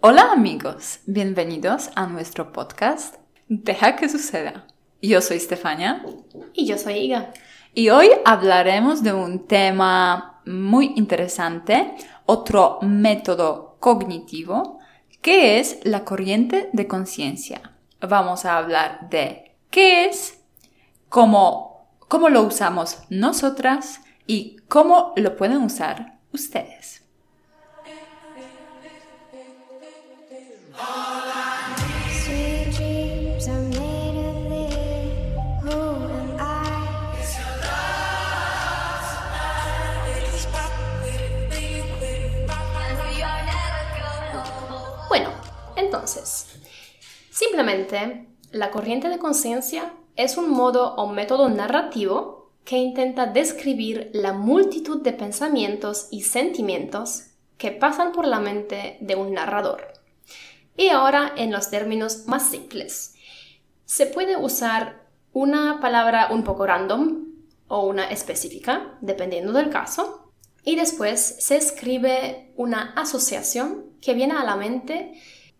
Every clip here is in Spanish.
Hola amigos, bienvenidos a nuestro podcast Deja que suceda. Yo soy Stefania. Y yo soy Iga. Y hoy hablaremos de un tema muy interesante, otro método cognitivo, que es la corriente de conciencia. Vamos a hablar de qué es, cómo, cómo lo usamos nosotras y cómo lo pueden usar ustedes. La corriente de conciencia es un modo o método narrativo que intenta describir la multitud de pensamientos y sentimientos que pasan por la mente de un narrador. Y ahora en los términos más simples. Se puede usar una palabra un poco random o una específica, dependiendo del caso, y después se escribe una asociación que viene a la mente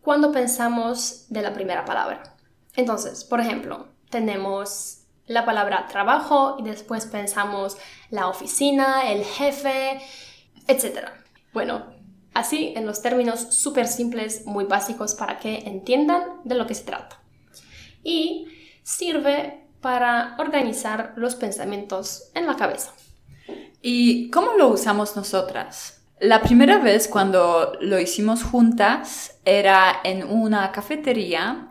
cuando pensamos de la primera palabra. Entonces, por ejemplo, tenemos la palabra trabajo y después pensamos la oficina, el jefe, etc. Bueno, así en los términos súper simples, muy básicos para que entiendan de lo que se trata. Y sirve para organizar los pensamientos en la cabeza. ¿Y cómo lo usamos nosotras? La primera vez cuando lo hicimos juntas era en una cafetería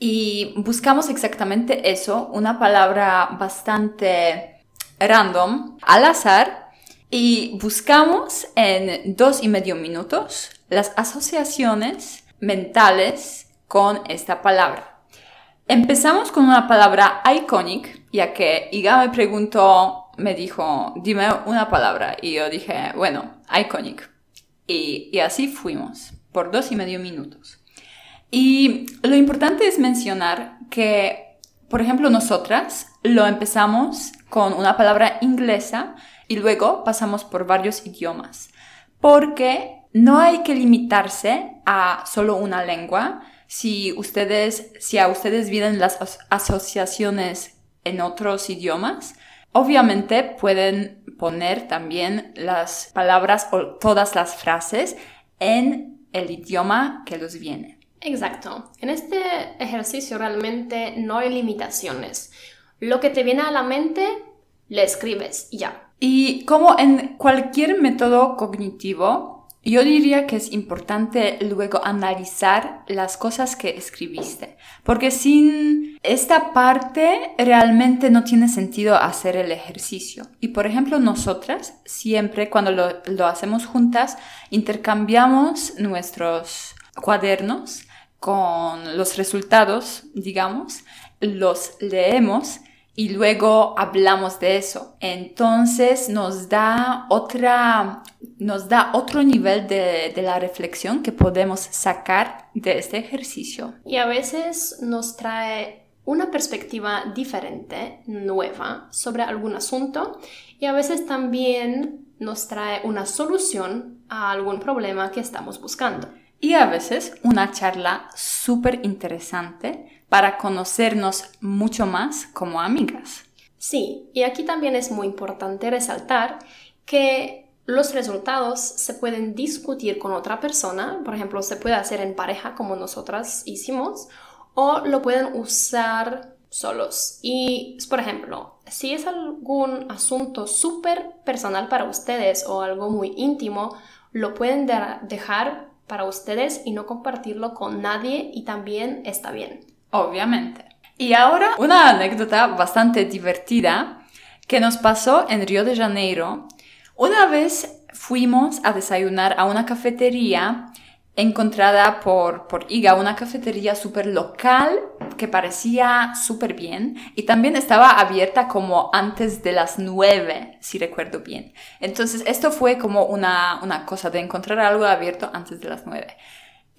y buscamos exactamente eso, una palabra bastante random, al azar, y buscamos en dos y medio minutos las asociaciones mentales con esta palabra. Empezamos con una palabra iconic, ya que Iga me preguntó, me dijo, dime una palabra, y yo dije, bueno, iconic. Y, y así fuimos, por dos y medio minutos. Y lo importante es mencionar que, por ejemplo, nosotras lo empezamos con una palabra inglesa y luego pasamos por varios idiomas, porque no hay que limitarse a solo una lengua. Si ustedes, si a ustedes vienen las as- asociaciones en otros idiomas, obviamente pueden poner también las palabras o todas las frases en el idioma que los viene. Exacto. En este ejercicio realmente no hay limitaciones. Lo que te viene a la mente, le escribes y ya. Y como en cualquier método cognitivo, yo diría que es importante luego analizar las cosas que escribiste, porque sin esta parte realmente no tiene sentido hacer el ejercicio. Y por ejemplo, nosotras siempre cuando lo, hacemos juntas, intercambiamos nuestros cuadernos con los resultados, digamos, los leemos y luego hablamos de eso. Entonces nos da otra, nos da otro nivel de, de la reflexión que podemos sacar de este ejercicio. Y a veces nos trae una perspectiva diferente, nueva, sobre algún asunto y a veces también nos trae una solución a algún problema que estamos buscando. Y a veces una charla súper interesante para conocernos mucho más como amigas. Sí, y aquí también es muy importante resaltar que los resultados se pueden discutir con otra persona, por ejemplo, se puede hacer en pareja como nosotras hicimos, o lo pueden usar solos. Y, por ejemplo, si es algún asunto súper personal para ustedes o algo muy íntimo, lo pueden de dejar para ustedes y no compartirlo con nadie y también está bien. Obviamente. Y ahora una anécdota bastante divertida que nos pasó en Río de Janeiro. Una vez fuimos a desayunar a una cafetería encontrada por, por Iga, una cafetería súper local que parecía súper bien y también estaba abierta como antes de las nueve, si recuerdo bien. Entonces esto fue como una, una cosa de encontrar algo abierto antes de las nueve.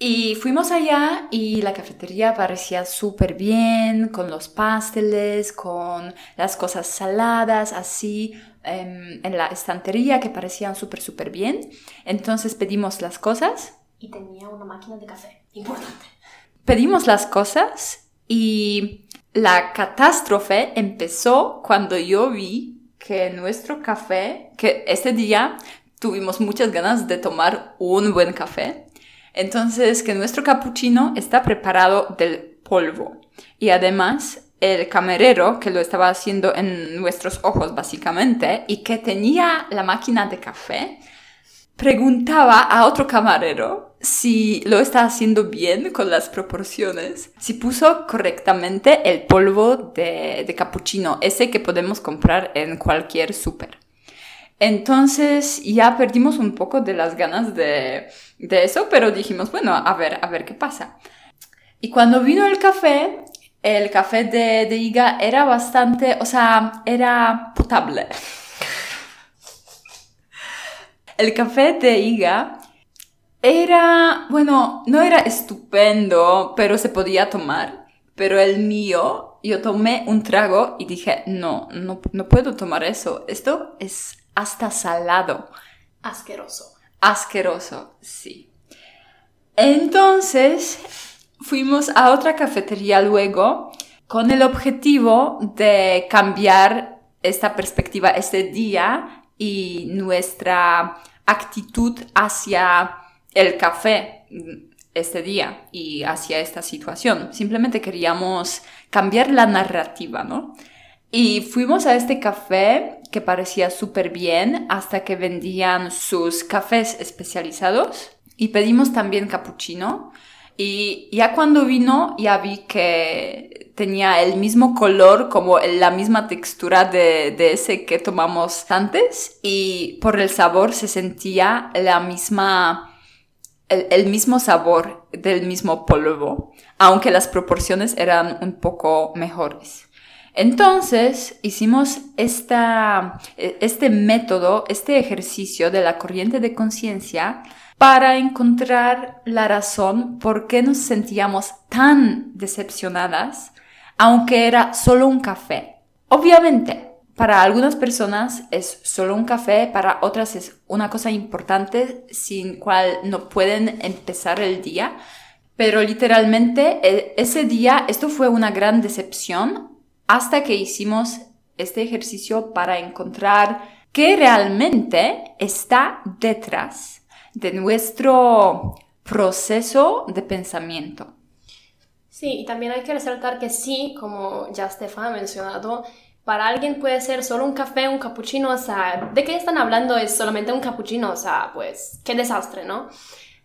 Y fuimos allá y la cafetería parecía súper bien, con los pasteles, con las cosas saladas, así, em, en la estantería que parecían súper, súper bien. Entonces pedimos las cosas y tenía una máquina de café. Importante. Pedimos las cosas y la catástrofe empezó cuando yo vi que nuestro café, que ese día tuvimos muchas ganas de tomar un buen café, entonces que nuestro cappuccino está preparado del polvo y además el camarero que lo estaba haciendo en nuestros ojos básicamente y que tenía la máquina de café, preguntaba a otro camarero si lo está haciendo bien con las proporciones, si puso correctamente el polvo de, de cappuccino, ese que podemos comprar en cualquier súper. Entonces ya perdimos un poco de las ganas de, de eso, pero dijimos, bueno, a ver, a ver qué pasa. Y cuando vino el café, el café de, de Iga era bastante, o sea, era potable. El café de Iga era, bueno, no era estupendo, pero se podía tomar. Pero el mío, yo tomé un trago y dije, no, no, no puedo tomar eso. Esto es hasta salado. Asqueroso. Asqueroso, sí. Entonces fuimos a otra cafetería luego con el objetivo de cambiar esta perspectiva este día y nuestra actitud hacia el café este día y hacia esta situación. Simplemente queríamos cambiar la narrativa, ¿no? Y fuimos a este café que parecía súper bien hasta que vendían sus cafés especializados y pedimos también cappuccino. Y ya cuando vino ya vi que tenía el mismo color como la misma textura de, ese que tomamos antes y por el sabor se sentía la misma, el, el mismo sabor del mismo polvo, aunque las proporciones eran un poco mejores. Entonces hicimos esta, este método, este ejercicio de la corriente de conciencia para encontrar la razón por qué nos sentíamos tan decepcionadas, aunque era solo un café. Obviamente, para algunas personas es solo un café, para otras es una cosa importante sin cual no pueden empezar el día, pero literalmente e, ese día esto fue una gran decepción hasta que hicimos este ejercicio para encontrar qué realmente está detrás de nuestro proceso de pensamiento. Sí, y también hay que resaltar que sí, como ya Stefan ha mencionado, para alguien puede ser solo un café, un cappuccino, o sea, ¿de qué están hablando? Es solamente un cappuccino, o sea, pues, qué desastre, ¿no?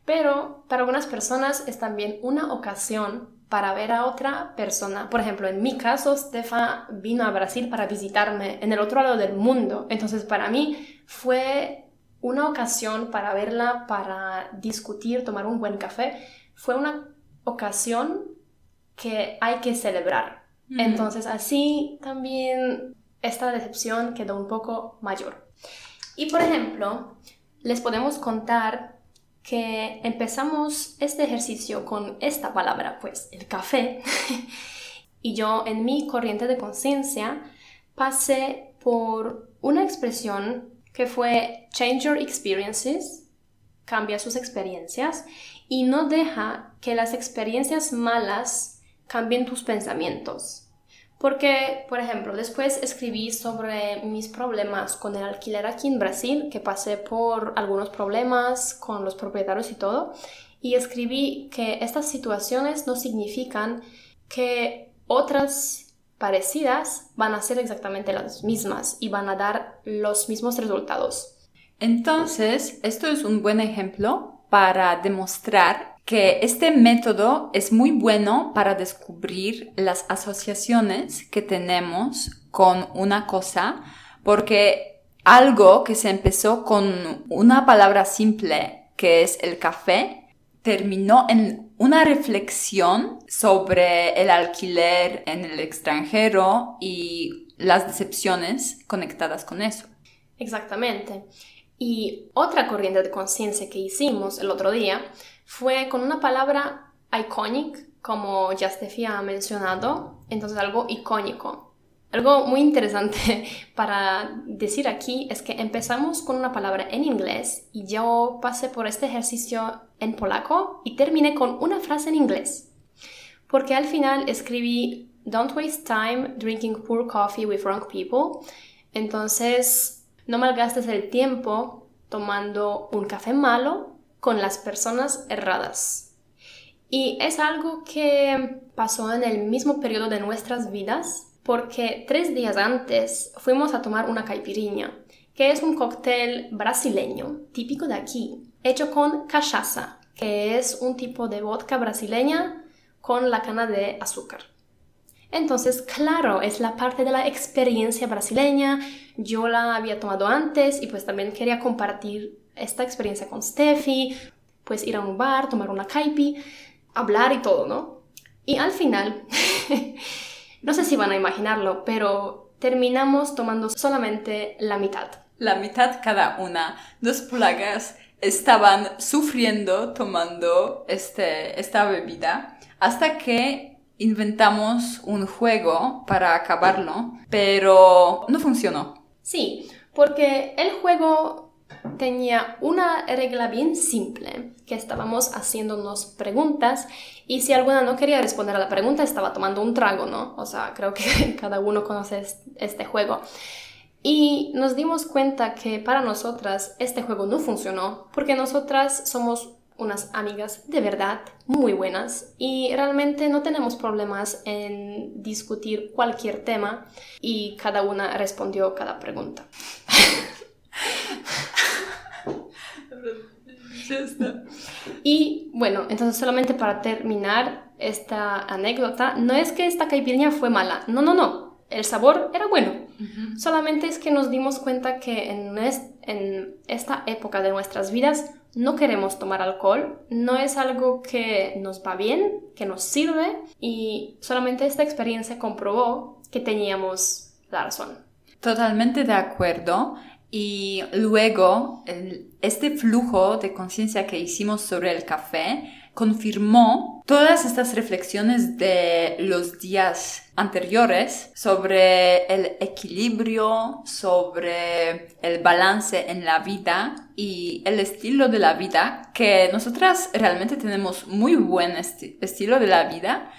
Pero para algunas personas es también una ocasión para ver a otra persona. Por ejemplo, en mi caso, Stefa vino a Brasil para visitarme en el otro lado del mundo. Entonces, para mí fue una ocasión para verla, para discutir, tomar un buen café. Fue una ocasión que hay que celebrar. Entonces, así también esta decepción quedó un poco mayor. Y, por ejemplo, les podemos contar que empezamos este ejercicio con esta palabra, pues el café, y yo en mi corriente de conciencia pasé por una expresión que fue change your experiences, cambia sus experiencias y no deja que las experiencias malas cambien tus pensamientos. Porque, por ejemplo, después escribí sobre mis problemas con el alquiler aquí en Brasil, que pasé por algunos problemas con los propietarios y todo, y escribí que estas situaciones no significan que otras parecidas van a ser exactamente las mismas y van a dar los mismos resultados. Entonces, esto es un buen ejemplo para demostrar que este método es muy bueno para descubrir las asociaciones que tenemos con una cosa, porque algo que se empezó con una palabra simple, que es el café, terminó en una reflexión sobre el alquiler en el extranjero y las decepciones conectadas con eso. Exactamente. Y otra corriente de conciencia que hicimos el otro día fue con una palabra iconic, como ya Steffi ha mencionado, entonces algo icónico. Algo muy interesante para decir aquí es que empezamos con una palabra en inglés y yo pasé por este ejercicio en polaco y terminé con una frase en inglés. Porque al final escribí Don't waste time drinking poor coffee with wrong people. Entonces, no malgastes el tiempo tomando un café malo con las personas erradas. Y es algo que pasó en el mismo periodo de nuestras vidas porque tres días antes fuimos a tomar una caipirinha, que es un cóctel brasileño, típico de aquí, hecho con cachaça, que es un tipo de vodka brasileña con la cana de azúcar. Entonces, claro, es la parte de la experiencia brasileña. Yo la había tomado antes y pues también quería compartir esta experiencia con Steffi, pues ir a un bar, tomar una caipi, hablar y todo, ¿no? Y al final No sé si van a imaginarlo, pero terminamos tomando solamente la mitad. La mitad cada una. Dos polacas estaban sufriendo tomando este, esta bebida hasta que inventamos un juego para acabarlo, pero no funcionó. Sí, porque el juego tenía una regla bien simple, que estábamos haciéndonos preguntas y si alguna no quería responder a la pregunta estaba tomando un trago, ¿no? O sea, creo que cada uno conoce este juego. Y nos dimos cuenta que para nosotras este juego no funcionó porque nosotras somos unas amigas de verdad muy buenas y realmente no tenemos problemas en discutir cualquier tema y cada una respondió cada pregunta. Y bueno, entonces solamente para terminar esta anécdota, no es que esta caipirinha fue mala, no, no, no, el sabor era bueno. Solamente es que nos dimos cuenta que en, en esta época de nuestras vidas no queremos tomar alcohol, no es algo que nos va bien, que nos sirve y solamente esta experiencia comprobó que teníamos la razón. Totalmente de acuerdo. Y luego, este flujo de conciencia que hicimos sobre el café confirmó todas estas reflexiones de los días anteriores sobre el equilibrio, sobre el balance en la vida y el estilo de la vida, que nosotras realmente tenemos muy buen estilo de la vida.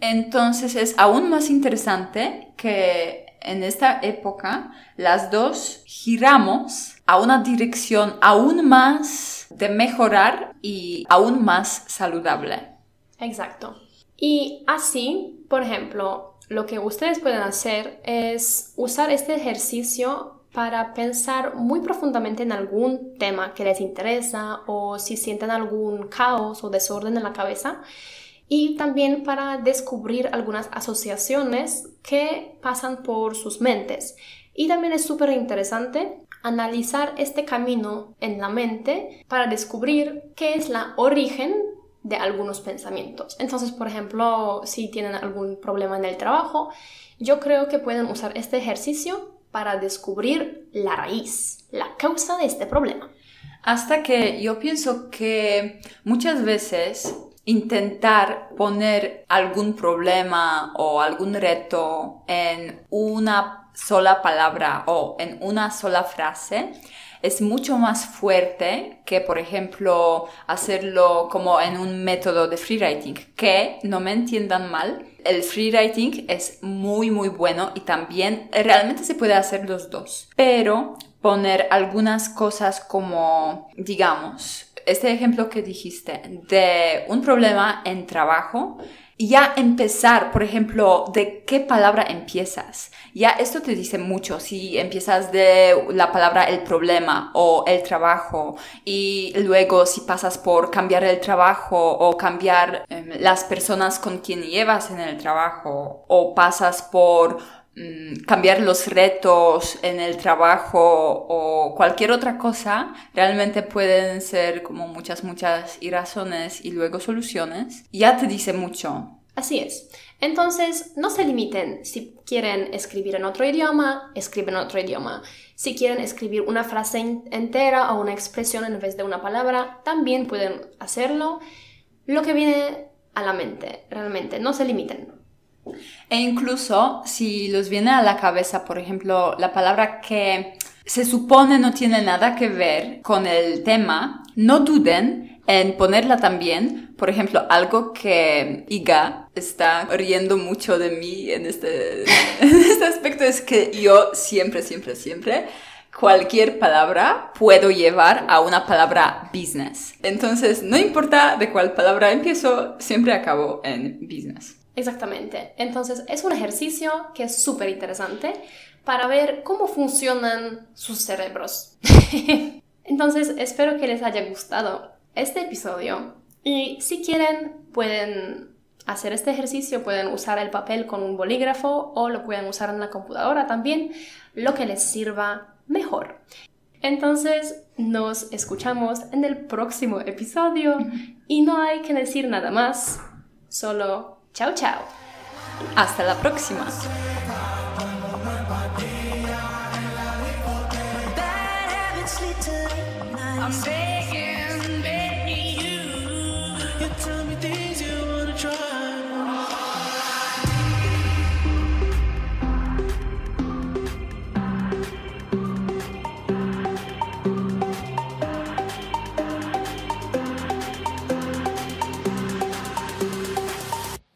Entonces es aún más interesante que en esta época, las dos giramos a una dirección aún más de mejorar y aún más saludable. Exacto. Y así, por ejemplo, lo que ustedes pueden hacer es usar este ejercicio para pensar muy profundamente en algún tema que les interesa o si sienten algún caos o desorden en la cabeza y también para descubrir algunas asociaciones que pasan por sus mentes. Y también es súper interesante analizar este camino en la mente para descubrir qué es la origen de algunos pensamientos. Entonces, por ejemplo, si tienen algún problema en el trabajo, yo creo que pueden usar este ejercicio para descubrir la raíz, la causa de este problema. Hasta que yo pienso que muchas veces intentar poner algún problema o algún reto en una sola palabra o en una sola frase es mucho más fuerte que, por ejemplo, hacerlo como en un método de freewriting. Que no me entiendan mal, el freewriting es muy, muy bueno y también realmente se puede hacer los dos. Pero poner algunas cosas como, digamos, este ejemplo que dijiste de un problema en trabajo, ya empezar, por ejemplo, de qué palabra empiezas. Ya esto te dice mucho si empiezas de la palabra el problema o el trabajo y luego si pasas por cambiar el trabajo o cambiar em, las personas con quien llevas en el trabajo o pasas por cambiar los retos en el trabajo o cualquier otra cosa, realmente pueden ser como muchas, muchas razones y luego soluciones. Ya te dice mucho. Así es. Entonces, no se limiten. Si quieren escribir en otro idioma, escriben en otro idioma. Si quieren escribir una frase entera o una expresión en vez de una palabra, también pueden hacerlo. Lo que viene a la mente, realmente, no se limiten. E incluso si los viene a la cabeza, por ejemplo, la palabra que se supone no tiene nada que ver con el tema, no duden en ponerla también. Por ejemplo, algo que Iga está riendo mucho de mí en este, en este aspecto es que yo siempre, siempre, siempre cualquier palabra puedo llevar a una palabra business. Entonces, no importa de cuál palabra empiezo, siempre acabo en business. Exactamente. Entonces, es un ejercicio que es súper interesante para ver cómo funcionan sus cerebros. Entonces, espero que les haya gustado este episodio. Y si quieren, pueden hacer este ejercicio, pueden usar el papel con un bolígrafo o lo pueden usar en la computadora también, lo que les sirva mejor. Entonces, nos escuchamos en el próximo episodio y no hay que decir nada más, solo chao chao. Hasta la próxima. Try.